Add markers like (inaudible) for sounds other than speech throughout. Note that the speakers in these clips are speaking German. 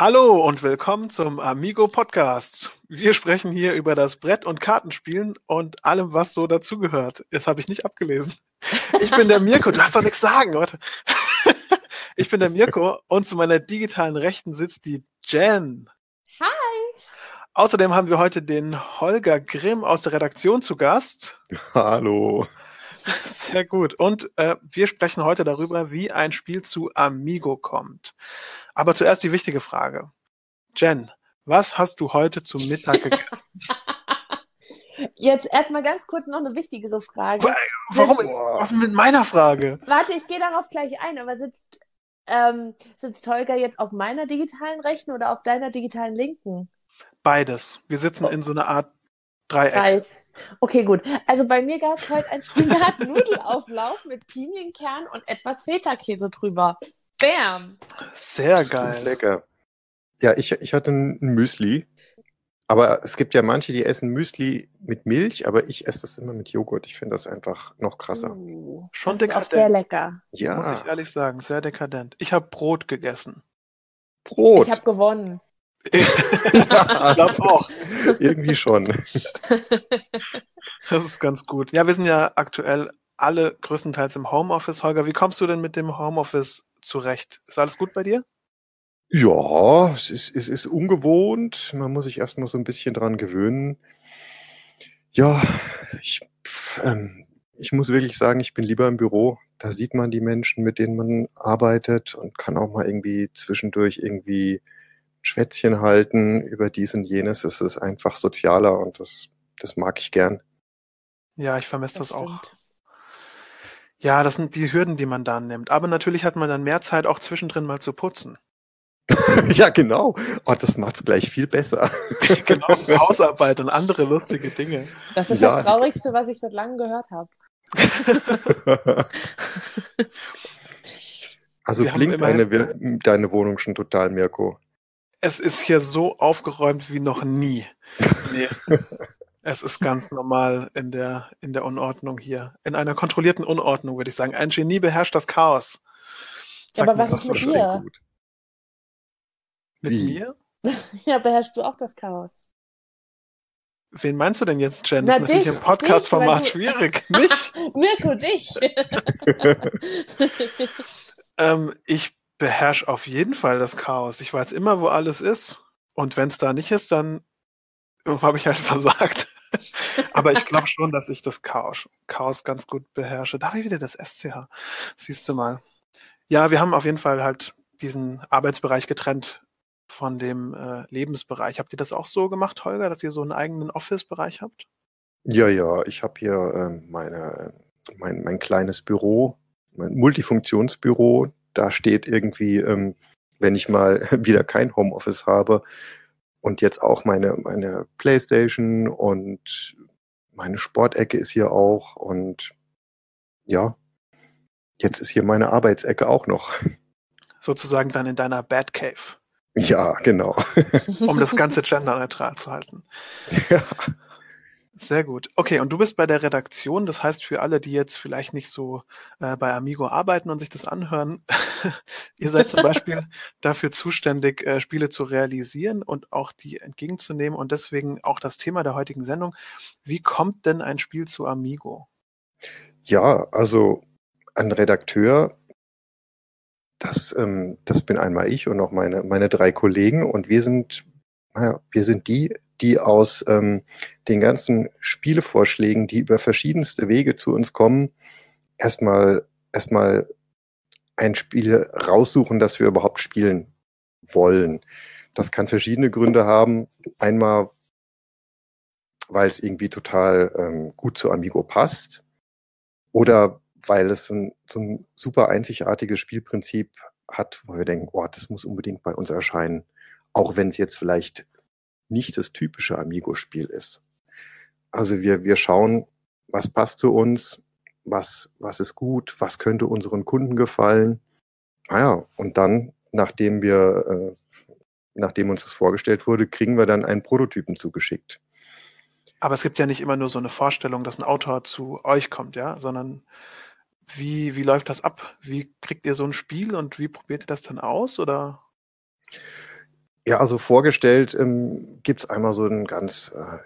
Hallo und willkommen zum Amigo Podcast. Wir sprechen hier über das Brett- und Kartenspielen und allem, was so dazugehört. Das habe ich nicht abgelesen. Ich bin der Mirko, du hast doch nichts sagen, Leute. Ich bin der Mirko und zu meiner digitalen Rechten sitzt die Jen. Hi. Außerdem haben wir heute den Holger Grimm aus der Redaktion zu Gast. Hallo. (laughs) (laughs) Sehr gut. Und äh, wir sprechen heute darüber, wie ein Spiel zu Amigo kommt. Aber zuerst die wichtige Frage. Jen, was hast du heute zum Mittag (laughs) gegessen? Jetzt erstmal ganz kurz noch eine wichtigere Frage. Warum? Sitzt, Was mit meiner Frage? warte, ich gehe darauf gleich ein, aber sitzt, ähm, sitzt Holger jetzt auf meiner digitalen Rechten oder auf deiner digitalen Linken? Beides. Wir sitzen in so einer Art Dreieck. Kreis. Okay, gut. Also bei mir gab es heute einen Spinat-Nudelauflauf (laughs) mit Pinienkern und etwas Feta-Käse drüber. Bam! Sehr geil. Lecker. Ja, ich, ich hatte ein Müsli. Aber es gibt ja manche, die essen Müsli mit Milch, aber ich esse das immer mit Joghurt. Ich finde das einfach noch krasser. Uh, Schon das ist auch dekadent. sehr lecker. Muss Ja, ich ehrlich sagen, sehr dekadent. Ich habe Brot gegessen. Brot. Ich habe gewonnen. Ich glaube auch. Irgendwie schon. Das ist ganz gut. Ja, wir sind ja aktuell alle größtenteils im Homeoffice. Holger, wie kommst du denn mit dem Homeoffice zurecht? Ist alles gut bei dir? Ja, es ist, es ist ungewohnt. Man muss sich erstmal so ein bisschen dran gewöhnen. Ja, ich, ähm, ich muss wirklich sagen, ich bin lieber im Büro. Da sieht man die Menschen, mit denen man arbeitet und kann auch mal irgendwie zwischendurch irgendwie Schwätzchen halten über dies und jenes. Es ist einfach sozialer und das, das mag ich gern. Ja, ich vermisse das, Das auch. Ja, das sind die Hürden, die man da nimmt. Aber natürlich hat man dann mehr Zeit, auch zwischendrin mal zu putzen. (laughs) ja, genau. Oh, das macht's gleich viel besser. (laughs) genau, Hausarbeit und andere lustige Dinge. Das ist Ja. das Traurigste, was ich seit langem gehört habe. (laughs) also Wir blinkt deine Wohnung schon total, Mirko. Es ist hier so aufgeräumt wie noch nie. Nee. (laughs) Es ist ganz normal in der, in der Unordnung hier. In einer kontrollierten Unordnung, würde ich sagen. Ein Genie beherrscht das Chaos. Ja, Sagt aber was das ist mit dir? gut. Mit Wie? mir? (laughs) Ja, beherrschst du auch das Chaos? Wen meinst du denn jetzt, Jen? Das Na, ist natürlich dich, im Podcast-Format dich, weil schwierig. Mich? (laughs) Mirko, dich! Ähm, ich beherrsche auf jeden Fall das Chaos. Ich weiß immer, wo alles ist. Und wenn es da nicht ist, dann (laughs) habe ich halt (laughs) versagt. Aber ich glaube schon, dass ich das Chaos, Chaos ganz gut beherrsche. Da habe ich wieder das SCH. Siehst du mal. Ja, wir haben auf jeden Fall halt diesen Arbeitsbereich getrennt von dem äh, Lebensbereich. Habt ihr das auch so gemacht, Holger, dass ihr so einen eigenen Office-Bereich habt? Ja, ja, ich habe hier ähm, meine, mein, mein kleines Büro, mein Multifunktionsbüro. Da steht irgendwie, ähm, wenn ich mal (laughs) wieder kein Homeoffice habe und jetzt auch meine, meine Playstation und meine Sportecke ist hier auch und ja, jetzt ist hier meine Arbeitsecke auch noch. (laughs) Sozusagen dann in deiner Bad Cave, Ja, genau. um das Ganze (laughs) genderneutral zu halten. ja. Sehr gut. Okay, und du bist bei der Redaktion, das heißt für alle, die jetzt vielleicht nicht so äh, bei Amigo arbeiten und sich das anhören, (laughs) ihr seid zum Beispiel (laughs) dafür zuständig, äh, Spiele zu realisieren und auch die entgegenzunehmen und deswegen auch das Thema der heutigen Sendung. Wie kommt denn ein Spiel zu Amigo? Ja, also ein Redakteur, das, ähm, das bin einmal ich und auch meine, meine drei Kollegen und wir sind, wir sind die, die aus ähm, den ganzen Spielevorschlägen, die über verschiedenste Wege zu uns kommen, erstmal erstmal ein Spiel raussuchen, das wir überhaupt spielen wollen. Das kann verschiedene Gründe haben. Einmal, weil es irgendwie total ähm, gut zu Amigo passt oder weil es ein, so ein super einzigartiges Spielprinzip hat, wo wir denken, oh, das muss unbedingt bei uns erscheinen, auch wenn es jetzt vielleicht nicht das typische Amigo-Spiel ist. Also wir, wir schauen, was passt zu uns, was, was ist gut, was könnte unseren Kunden gefallen. Ah ja, und dann, nachdem wir, äh, nachdem uns das vorgestellt wurde, kriegen wir dann einen Prototypen zugeschickt. Aber es gibt ja nicht immer nur so eine Vorstellung, dass ein Autor zu euch kommt, ja, sondern wie, wie läuft das ab? Wie kriegt ihr so ein Spiel und wie probiert ihr das dann aus? Oder? Ja, also vorgestellt ähm, gibt es einmal so einen ganz, äh,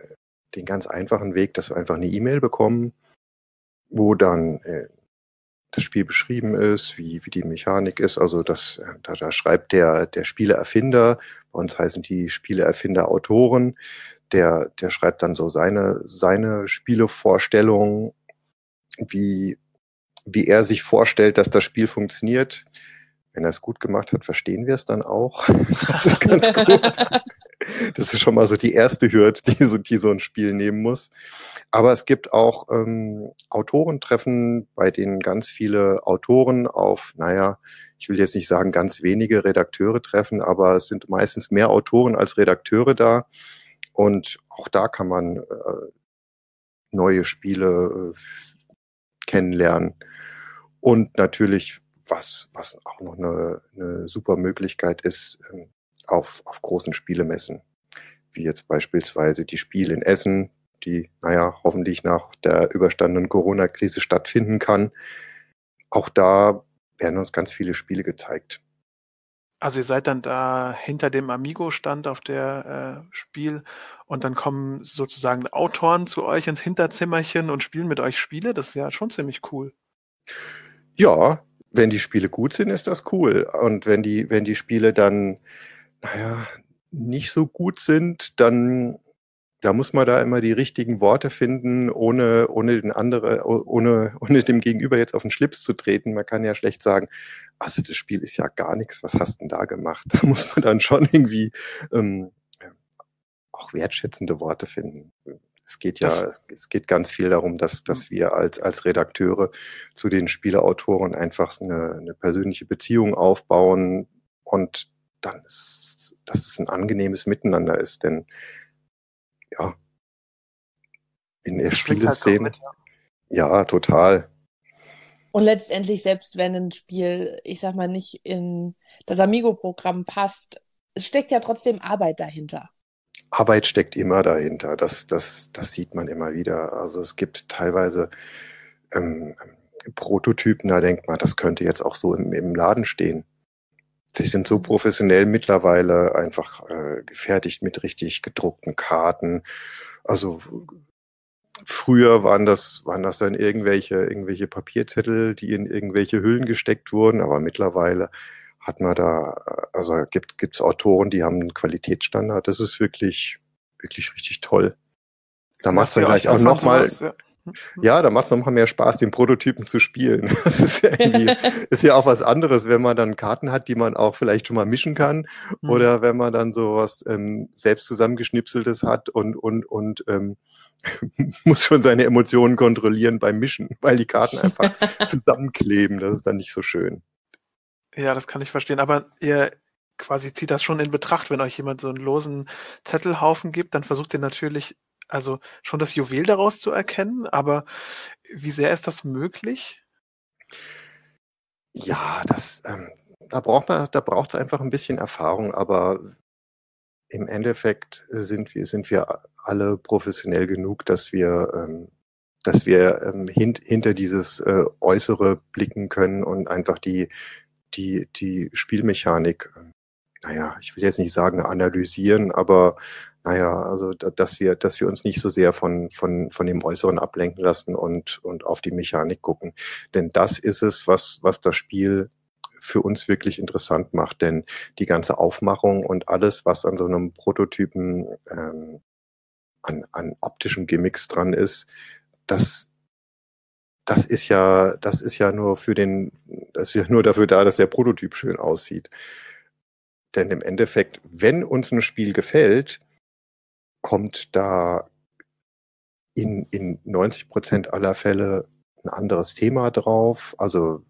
den ganz einfachen Weg, dass wir einfach eine E-Mail bekommen, wo dann äh, das Spiel beschrieben ist, wie, wie die Mechanik ist. Also das, äh, da, da schreibt der, der Spieleerfinder, bei uns heißen die Spieleerfinder Autoren, der, der schreibt dann so seine, seine Spielevorstellung, wie, wie er sich vorstellt, dass das Spiel funktioniert. Wenn er es gut gemacht hat, verstehen wir es dann auch. (laughs) Das ist ganz gut. Das ist schon mal so die erste Hürde, die so, die so ein Spiel nehmen muss. Aber es gibt auch ähm, Autorentreffen, bei denen ganz viele Autoren auf, naja, ich will jetzt nicht sagen ganz wenige Redakteure treffen, aber es sind meistens mehr Autoren als Redakteure da. Und auch da kann man äh, neue Spiele äh, kennenlernen. Und natürlich, was, was auch noch eine, eine super Möglichkeit ist, ähm, auf, auf großen Spielemessen, wie jetzt beispielsweise die Spiele in Essen, die, naja, hoffentlich nach der überstandenen Corona-Krise stattfinden kann. Auch da werden uns ganz viele Spiele gezeigt. Also ihr seid dann da hinter dem Amigo-Stand auf der äh, Spiel und dann kommen sozusagen Autoren zu euch ins Hinterzimmerchen und spielen mit euch Spiele. Das ist ja schon ziemlich cool. Ja, wenn die Spiele gut sind, ist das cool. Und wenn die, wenn die Spiele dann naja, nicht so gut sind, dann da muss man da immer die richtigen Worte finden, ohne, ohne den anderen, ohne, (laughs) ohne dem Gegenüber jetzt auf den Schlips zu treten. Man kann ja schlecht sagen, also das Spiel ist ja gar nichts, was hast denn da gemacht? (laughs) Da muss man dann schon irgendwie ähm, auch wertschätzende Worte finden. Es geht ja, es, es, geht ganz viel darum, dass, dass mhm. wir als, als Redakteure zu den Spieleautoren einfach eine, eine persönliche Beziehung aufbauen und dann ist, dass es ein angenehmes Miteinander ist, denn ja, in der Spieleszene, halt ja. ja, total. Und letztendlich, selbst wenn ein Spiel, ich sag mal, nicht in das Amigo-Programm passt, es steckt ja trotzdem Arbeit dahinter. Arbeit steckt immer dahinter. Das, das, das sieht man immer wieder. Also es gibt teilweise ähm, Prototypen, da denkt man, das könnte jetzt auch so im, im Laden stehen. Die sind so professionell mittlerweile einfach äh, gefertigt mit richtig gedruckten Karten. Also früher waren das, waren das dann irgendwelche, irgendwelche Papierzettel, die in irgendwelche Hüllen gesteckt wurden, aber mittlerweile hat man da, also gibt es Autoren, die haben einen Qualitätsstandard. Das ist wirklich, wirklich richtig toll. Da macht es dann gleich auch nochmal. Ja. Ja, da macht es nochmal mehr Spaß, den Prototypen zu spielen. (laughs) Das ist ja, irgendwie, (laughs) ist ja auch was anderes, wenn man dann Karten hat, die man auch vielleicht schon mal mischen kann. Mhm. Oder wenn man dann sowas ähm, selbst zusammengeschnipseltes hat und, und, und ähm, (laughs) muss schon seine Emotionen kontrollieren beim Mischen, weil die Karten einfach zusammenkleben. Das ist dann nicht so schön. Ja, das kann ich verstehen. Aber ihr quasi zieht das schon in Betracht, wenn euch jemand so einen losen Zettelhaufen gibt, dann versucht ihr natürlich also schon das Juwel daraus zu erkennen, aber wie sehr ist das möglich? Ja, das, ähm, da braucht man, da braucht es einfach ein bisschen Erfahrung, aber im Endeffekt sind wir, sind wir alle professionell genug, dass wir, ähm, dass wir ähm, hint, hinter dieses äh, Äußere blicken können und einfach die, die, die Spielmechanik, äh, naja, ich will jetzt nicht sagen analysieren, aber naja, also dass wir, dass wir uns nicht so sehr von, von, von dem Äußeren ablenken lassen und, und auf die Mechanik gucken. Denn das ist es, was, was das Spiel für uns wirklich interessant macht. Denn die ganze Aufmachung und alles, was an so einem Prototypen ähm, an, an optischen Gimmicks dran ist, das, das ist ja, das ist ja nur für den, das ist ja nur dafür da, dass der Prototyp schön aussieht. Denn im Endeffekt, wenn uns ein Spiel gefällt, kommt da in, in 90 Prozent aller Fälle ein anderes Thema drauf. Also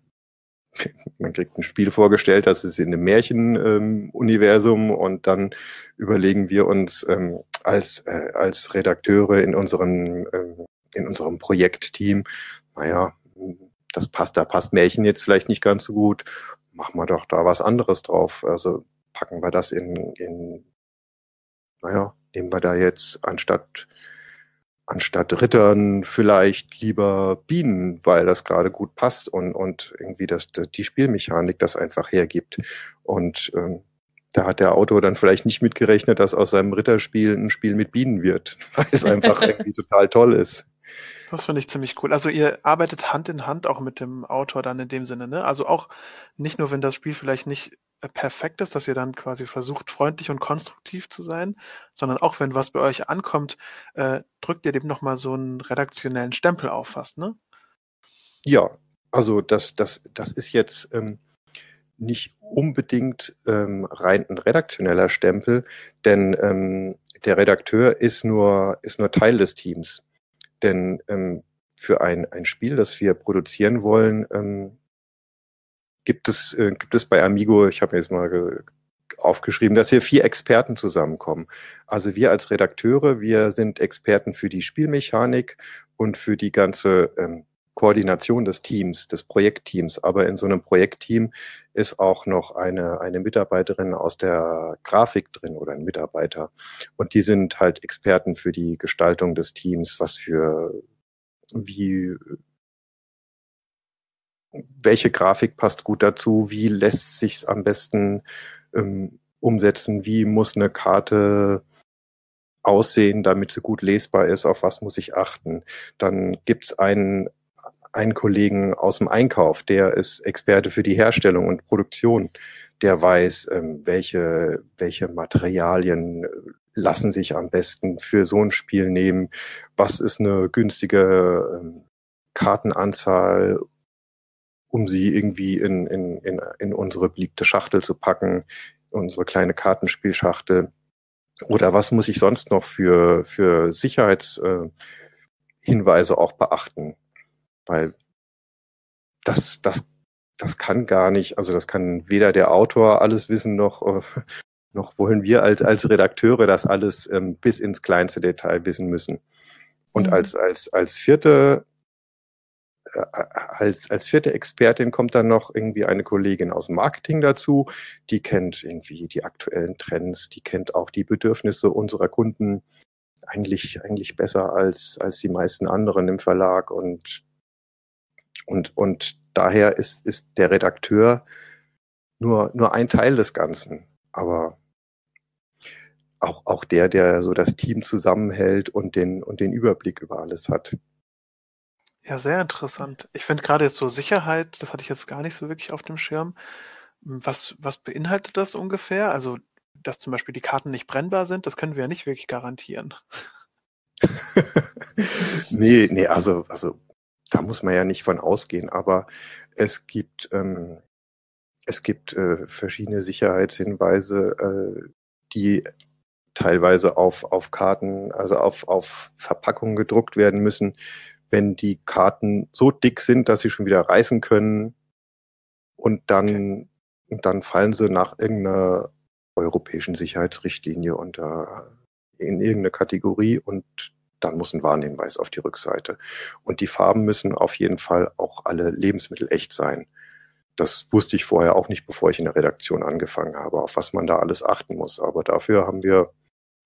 (laughs) man kriegt ein Spiel vorgestellt, das ist in einem Märchenuniversum ähm, und dann überlegen wir uns ähm, als, äh, als Redakteure in unserem, ähm, in unserem Projektteam, naja, das passt, da passt Märchen jetzt vielleicht nicht ganz so gut, machen wir doch da was anderes drauf. Also packen wir das in, in naja, nehmen wir da jetzt anstatt anstatt Rittern vielleicht lieber Bienen, weil das gerade gut passt und, und irgendwie das, die Spielmechanik das einfach hergibt. Und ähm, da hat der Autor dann vielleicht nicht mitgerechnet, dass aus seinem Ritterspiel ein Spiel mit Bienen wird, (laughs) weil es einfach (laughs) irgendwie total toll ist. Das finde ich ziemlich cool. Also ihr arbeitet Hand in Hand auch mit dem Autor dann in dem Sinne, ne? Also auch nicht nur, wenn das Spiel vielleicht nicht äh, perfekt ist, dass ihr dann quasi versucht, freundlich und konstruktiv zu sein, sondern auch wenn was bei euch ankommt, äh, drückt ihr dem nochmal so einen redaktionellen Stempel auf fast, ne? Ja, also das, das, das ist jetzt ähm, nicht unbedingt ähm, rein ein redaktioneller Stempel, denn ähm, der Redakteur ist nur, ist nur Teil des Teams. Denn ähm, für ein, ein Spiel, das wir produzieren wollen, ähm, gibt es, äh, gibt es bei Amigo, ich habe mir jetzt mal aufgeschrieben, dass hier vier Experten zusammenkommen. Also wir als Redakteure, wir sind Experten für die Spielmechanik und für die ganze ähm, Koordination des Teams, des Projektteams. Aber in so einem Projektteam ist auch noch eine, eine Mitarbeiterin aus der Grafik drin oder ein Mitarbeiter. Und die sind halt Experten für die Gestaltung des Teams, was für, wie, welche Grafik passt gut dazu, wie lässt sich's am besten ähm, umsetzen, wie muss eine Karte aussehen, damit sie gut lesbar ist, auf was muss ich achten. Dann gibt's einen einen Kollegen aus dem Einkauf, der ist Experte für die Herstellung und Produktion. Der weiß, ähm, welche, welche Materialien lassen sich am besten für so ein Spiel nehmen. Was ist eine günstige ähm, Kartenanzahl, um sie irgendwie in, in, in, in unsere beliebte Schachtel zu packen, unsere kleine Kartenspielschachtel. Oder was muss ich sonst noch für, für Sicherheitshinweise äh, auch beachten? Weil das, das, das kann gar nicht, also das kann weder der Autor alles wissen, noch, äh, (laughs) noch wollen wir als, als Redakteure das alles ähm, bis ins kleinste Detail wissen müssen. Und mhm. als, als, als vierte, äh, als, als vierte Expertin kommt dann noch irgendwie eine Kollegin aus Marketing dazu, die kennt irgendwie die aktuellen Trends, die kennt auch die Bedürfnisse unserer Kunden eigentlich, eigentlich besser als, als die meisten anderen im Verlag und und, und daher ist, ist der Redakteur nur, nur ein Teil des Ganzen. Aber auch, auch der, der so das Team zusammenhält und den, und den Überblick über alles hat. Ja, sehr interessant. Ich finde gerade jetzt so Sicherheit, das hatte ich jetzt gar nicht so wirklich auf dem Schirm. Was, was beinhaltet das ungefähr? Also, dass zum Beispiel die Karten nicht brennbar sind, das können wir ja nicht wirklich garantieren. (laughs) nee, nee, also, also da muss man ja nicht von ausgehen, aber es gibt, ähm, es gibt äh, verschiedene Sicherheitshinweise, äh, die teilweise auf, auf Karten, also auf, auf Verpackungen gedruckt werden müssen, wenn die Karten so dick sind, dass sie schon wieder reißen können und dann, okay. dann fallen sie nach irgendeiner europäischen Sicherheitsrichtlinie unter in irgendeine Kategorie und dann muss ein Warnhinweis auf die Rückseite. Und die Farben müssen auf jeden Fall auch alle Lebensmittel echt sein. Das wusste ich vorher auch nicht, bevor ich in der Redaktion angefangen habe, auf was man da alles achten muss. Aber dafür haben wir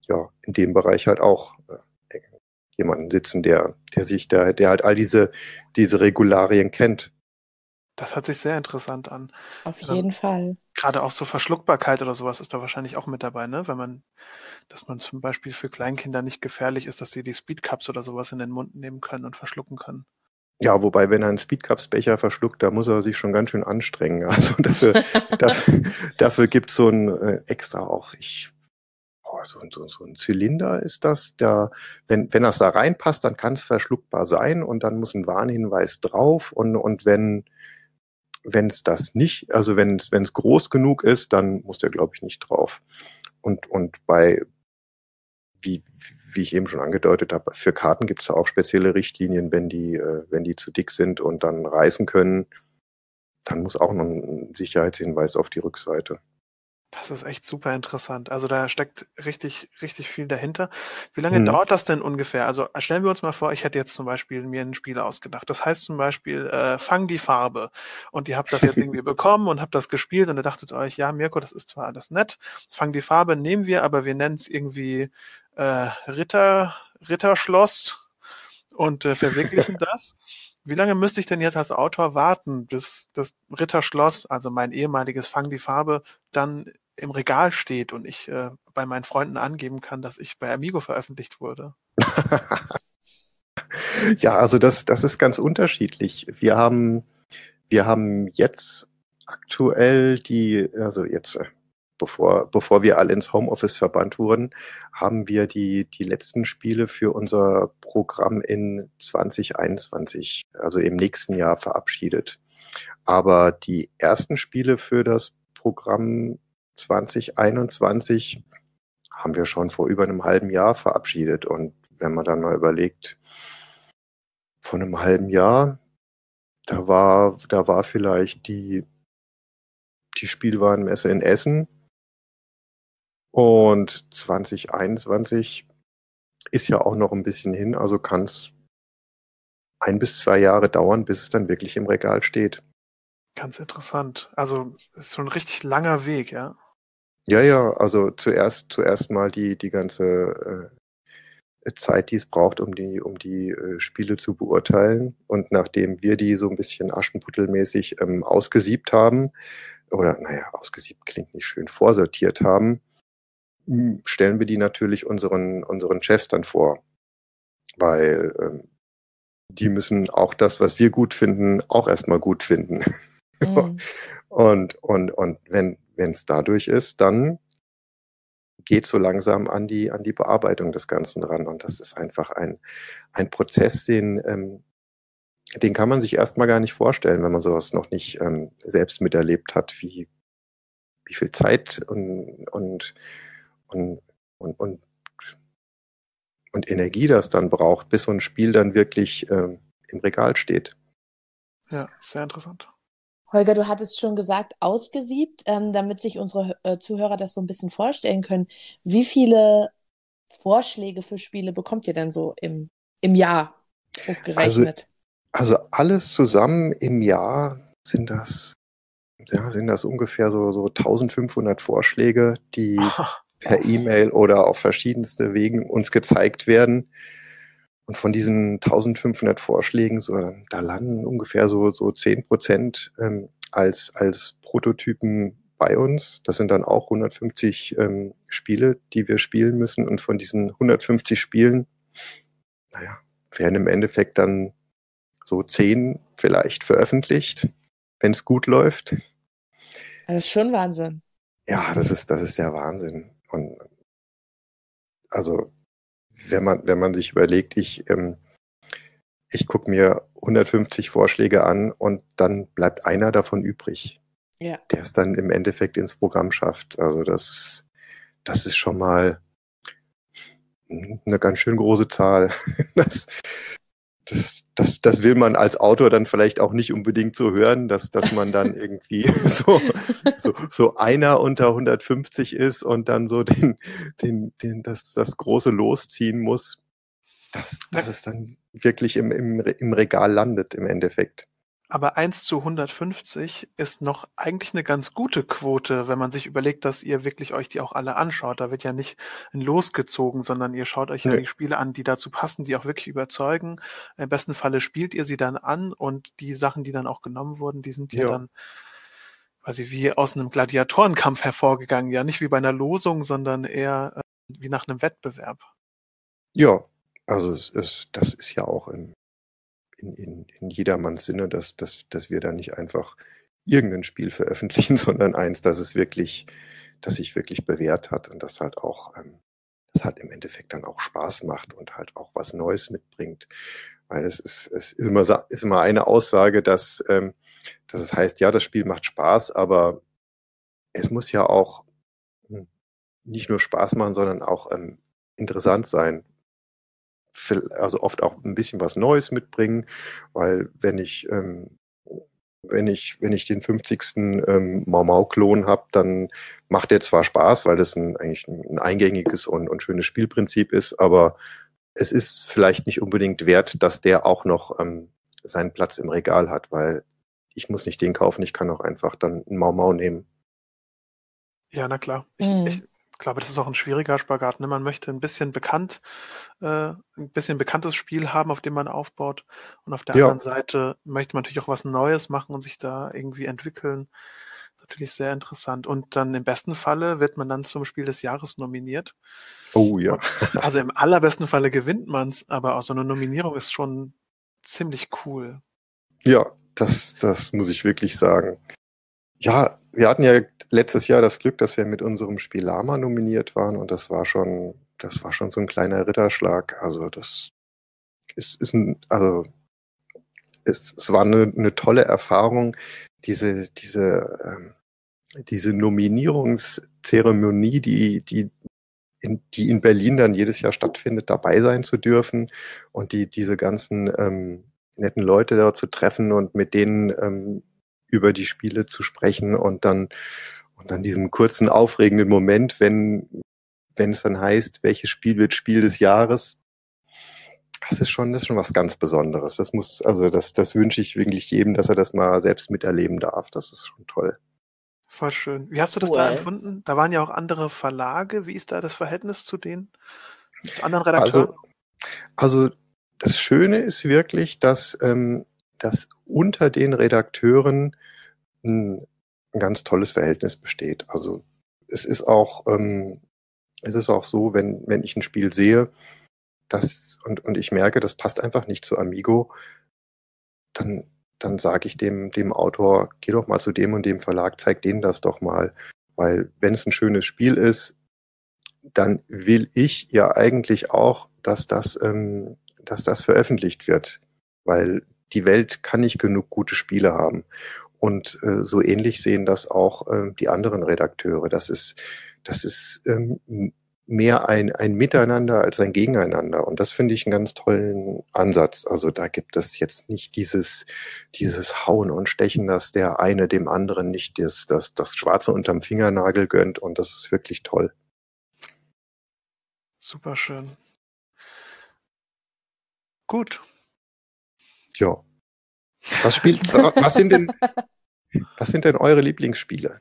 ja in dem Bereich halt auch äh, jemanden sitzen, der, der sich da, der halt all diese, diese Regularien kennt. Das hört sich sehr interessant an. Auf jeden ähm, Fall. Gerade auch so Verschluckbarkeit oder sowas ist da wahrscheinlich auch mit dabei, ne? Wenn man dass man zum Beispiel für Kleinkinder nicht gefährlich ist, dass sie die Speedcups oder sowas in den Mund nehmen können und verschlucken können. Ja, wobei, wenn er einen Speedcups-Becher verschluckt, da muss er sich schon ganz schön anstrengen. (laughs) Also dafür, (laughs) dafür, dafür gibt es so ein äh, extra auch, ich, oh, so, so, so ein Zylinder ist das, der, wenn, wenn das da reinpasst, dann kann es verschluckbar sein und dann muss ein Warnhinweis drauf und, und wenn, wenn es das nicht, also wenn es groß genug ist, dann muss der, glaube ich, nicht drauf. Und, und bei, wie, wie ich eben schon angedeutet habe, für Karten gibt es auch spezielle Richtlinien, wenn die, äh, wenn die zu dick sind und dann reißen können, dann muss auch noch ein Sicherheitshinweis auf die Rückseite. Das ist echt super interessant. Also da steckt richtig, richtig viel dahinter. Wie lange hm. dauert das denn ungefähr? Also stellen wir uns mal vor, ich hätte jetzt zum Beispiel mir ein Spiel ausgedacht. Das heißt zum Beispiel, äh, fang die Farbe. Und ihr habt das jetzt irgendwie (laughs) bekommen und habt das gespielt und ihr dachtet euch, ja, Mirko, das ist zwar alles nett, fang die Farbe nehmen wir, aber wir nennen es irgendwie äh, Ritter, Ritterschloss und äh, verwirklichen (laughs) das. Wie lange müsste ich denn jetzt als Autor warten, bis das Ritterschloss, also mein ehemaliges Fang die Farbe, dann im Regal steht und ich äh, bei meinen Freunden angeben kann, dass ich bei Amigo veröffentlicht wurde. (laughs) ja, also das, das ist ganz unterschiedlich. Wir haben, wir haben jetzt aktuell die, also jetzt, äh, bevor, bevor wir alle ins Homeoffice verbannt wurden, haben wir die, die letzten Spiele für unser Programm in 2021, also im nächsten Jahr verabschiedet. Aber die ersten Spiele für das Programm 2021 haben wir schon vor über einem halben Jahr verabschiedet. Und wenn man dann mal überlegt, von einem halben Jahr, da war, da war vielleicht die, die Spielwarenmesse in Essen. Und 2021 ist ja auch noch ein bisschen hin, also kann es ein bis zwei Jahre dauern, bis es dann wirklich im Regal steht. Ganz interessant. Also ist so ein richtig langer Weg, ja. Ja, ja, also zuerst, zuerst mal die, die ganze äh, Zeit, die es braucht, um die, um die äh, Spiele zu beurteilen. Und nachdem wir die so ein bisschen aschenputtelmäßig ähm, ausgesiebt haben, oder naja, ausgesiebt klingt nicht schön, vorsortiert haben, stellen wir die natürlich unseren, unseren Chefs dann vor. Weil ähm, die müssen auch das, was wir gut finden, auch erstmal gut finden. Mhm. (laughs) und, und, und wenn, wenn es dadurch ist, dann geht so langsam an die, an die Bearbeitung des Ganzen ran. Und das ist einfach ein, ein Prozess, den, ähm, den kann man sich erstmal gar nicht vorstellen, wenn man sowas noch nicht ähm, selbst miterlebt hat, wie, wie viel Zeit und, und, und, und, und, und Energie das dann braucht, bis so ein Spiel dann wirklich ähm, im Regal steht. Ja, sehr interessant. Holger, du hattest schon gesagt, ausgesiebt, ähm, damit sich unsere äh, Zuhörer das so ein bisschen vorstellen können. Wie viele Vorschläge für Spiele bekommt ihr denn so im, im Jahr hochgerechnet? Also, also alles zusammen im Jahr sind das, ja, sind das ungefähr so, so 1500 Vorschläge, die (laughs) per E-Mail oder auf verschiedenste Wegen uns gezeigt werden. Und von diesen 1500 Vorschlägen, so, da landen ungefähr so, so 10 Prozent ähm, als, als Prototypen bei uns. Das sind dann auch 150 ähm, Spiele, die wir spielen müssen. Und von diesen 150 Spielen, naja, werden im Endeffekt dann so 10 vielleicht veröffentlicht, wenn es gut läuft. Das ist schon Wahnsinn. Ja, das ist, das ist der Wahnsinn. Und also wenn man, wenn man sich überlegt, ich, ähm, ich gucke mir 150 Vorschläge an und dann bleibt einer davon übrig, ja. der es dann im Endeffekt ins Programm schafft. Also das, das ist schon mal eine ganz schön große Zahl. (laughs) Das, das, das, das will man als Autor dann vielleicht auch nicht unbedingt so hören, dass, dass man dann (laughs) irgendwie so, so, so einer unter 150 ist und dann so den, den, den, das, das große losziehen muss, dass, dass es dann wirklich im, im, im Regal landet im Endeffekt. Aber 1 zu 150 ist noch eigentlich eine ganz gute Quote, wenn man sich überlegt, dass ihr wirklich euch die auch alle anschaut. Da wird ja nicht ein Los gezogen, sondern ihr schaut euch ja die Spiele an, die dazu passen, die auch wirklich überzeugen. Im besten Falle spielt ihr sie dann an und die Sachen, die dann auch genommen wurden, die sind ja, ja dann quasi wie aus einem Gladiatorenkampf hervorgegangen. Ja, nicht wie bei einer Losung, sondern eher äh, wie nach einem Wettbewerb. Ja, also es ist, das ist ja auch im, in, in, in jedermanns Sinne, dass, dass, dass wir da nicht einfach irgendein Spiel veröffentlichen, (laughs) sondern eins, das es wirklich, das sich wirklich bewährt hat und das halt auch, ähm, das halt im Endeffekt dann auch Spaß macht und halt auch was Neues mitbringt. Weil es ist, es ist immer, ist immer eine Aussage, dass, ähm, dass es heißt, ja, das Spiel macht Spaß, aber es muss ja auch hm, nicht nur Spaß machen, sondern auch ähm, interessant sein also oft auch ein bisschen was Neues mitbringen, weil wenn ich ähm, wenn ich, wenn ich den 50. Ähm, Mau Mau-Klon habe, dann macht der zwar Spaß, weil das ein, eigentlich ein eingängiges und, und schönes Spielprinzip ist, aber es ist vielleicht nicht unbedingt wert, dass der auch noch ähm, seinen Platz im Regal hat, weil ich muss nicht den kaufen, ich kann auch einfach dann ein Mau Mau nehmen. Ja, na klar. Ich, mhm. ich, ich glaube, das ist auch ein schwieriger Spagat. Ne? Man möchte ein bisschen bekannt, äh, ein bisschen bekanntes Spiel haben, auf dem man aufbaut. Und auf der ja. anderen Seite möchte man natürlich auch was Neues machen und sich da irgendwie entwickeln. natürlich sehr interessant. Und dann im besten Falle wird man dann zum Spiel des Jahres nominiert. Oh ja. Und, also im allerbesten Falle gewinnt man es, aber auch so eine Nominierung ist schon ziemlich cool. Ja, das, das muss ich wirklich sagen. Ja, wir hatten ja letztes Jahr das Glück, dass wir mit unserem Spiel Lama nominiert waren und das war schon, das war schon so ein kleiner Ritterschlag. Also das ist, ist ein, also es, es war eine, eine tolle Erfahrung, diese, diese, ähm, diese Nominierungszeremonie, die, die, in, die in Berlin dann jedes Jahr stattfindet, dabei sein zu dürfen und die, diese ganzen ähm, netten Leute da zu treffen und mit denen ähm, über die Spiele zu sprechen und dann und dann diesen kurzen aufregenden Moment, wenn wenn es dann heißt, welches Spiel wird Spiel des Jahres. Das ist schon, das ist schon was ganz Besonderes. Das muss, also das, das wünsche ich wirklich jedem, dass er das mal selbst miterleben darf. Das ist schon toll. Voll schön. Wie hast du das cool. da empfunden? Da waren ja auch andere Verlage. Wie ist da das Verhältnis zu denen? Zu anderen Redakteuren? Also, also das Schöne ist wirklich, dass, ähm, dass unter den Redakteuren ein, ein ganz tolles Verhältnis besteht. Also es ist auch, ähm, es ist auch so, wenn, wenn ich ein Spiel sehe, das, und, und ich merke, das passt einfach nicht zu Amigo, dann, dann sage ich dem, dem Autor, geh doch mal zu dem und dem Verlag, zeig denen das doch mal. Weil wenn es ein schönes Spiel ist, dann will ich ja eigentlich auch, dass das ähm, dass das veröffentlicht wird, weil die Welt kann nicht genug gute Spiele haben. Und äh, so ähnlich sehen das auch äh, die anderen Redakteure. Das ist, das ist ähm, mehr ein, ein Miteinander als ein Gegeneinander. Und das finde ich einen ganz tollen Ansatz. Also da gibt es jetzt nicht dieses, dieses Hauen und Stechen, dass der eine dem anderen nicht das, das, das Schwarze unterm Fingernagel gönnt. Und das ist wirklich toll. Super schön. Gut. Ja. Was spielt, was sind denn, was sind denn eure Lieblingsspiele?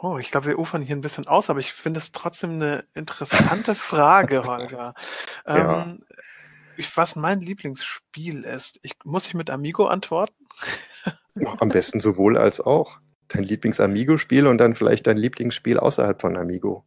Oh, ich glaube, wir ufern hier ein bisschen aus, aber ich finde es trotzdem eine interessante (laughs) Frage, Holger. ja. ähm, was mein Lieblingsspiel ist. Ich, muss ich mit Amigo antworten? Am besten sowohl als auch. Dein Lieblings-Amigo-Spiel und dann vielleicht dein Lieblingsspiel außerhalb von Amigo.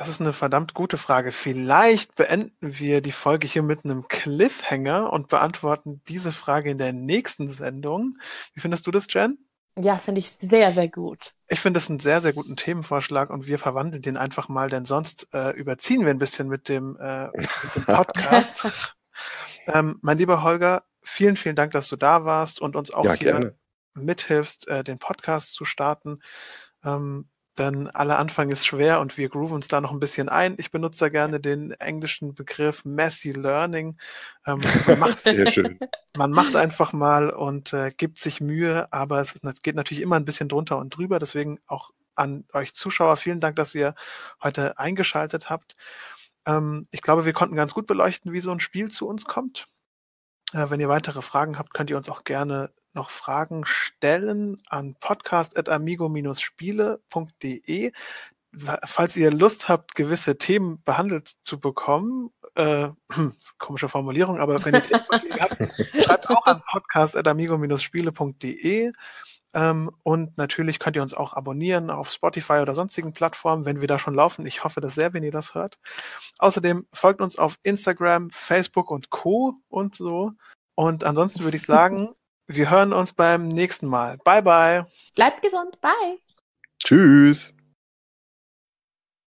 Das ist eine verdammt gute Frage. Vielleicht beenden wir die Folge hier mit einem Cliffhanger und beantworten diese Frage in der nächsten Sendung. Wie findest du das, Jen? Ja, finde ich sehr, sehr gut. Ich finde es einen sehr, sehr guten Themenvorschlag und wir verwandeln den einfach mal, denn sonst äh, überziehen wir ein bisschen mit dem, äh, mit dem Podcast. (laughs) ähm, mein lieber Holger, vielen, vielen Dank, dass du da warst und uns auch ja, hier gerne. mithilfst, äh, den Podcast zu starten. Ähm, denn aller Anfang ist schwer und wir grooven uns da noch ein bisschen ein. Ich benutze da gerne den englischen Begriff Messy Learning. Ähm, man, macht, (laughs) Sehr schön. man macht einfach mal und äh, gibt sich Mühe, aber es ist, geht natürlich immer ein bisschen drunter und drüber. Deswegen auch an euch Zuschauer vielen Dank, dass ihr heute eingeschaltet habt. Ähm, ich glaube, wir konnten ganz gut beleuchten, wie so ein Spiel zu uns kommt. Äh, wenn ihr weitere Fragen habt, könnt ihr uns auch gerne noch Fragen stellen an podcast.amigo-spiele.de. Falls ihr Lust habt, gewisse Themen behandelt zu bekommen, äh, (clears throat) komische Formulierung, aber wenn ihr Themen habt, (laughs) schreibt auch an podcast.amigo-spiele.de. Ähm, und natürlich könnt ihr uns auch abonnieren auf Spotify oder sonstigen Plattformen, wenn wir da schon laufen. Ich hoffe das sehr, wenn ihr das hört. Außerdem folgt uns auf Instagram, Facebook und Co. und so. Und ansonsten würde ich sagen, (laughs) wir hören uns beim nächsten Mal. Bye, bye. Bleibt gesund. Bye. Tschüss.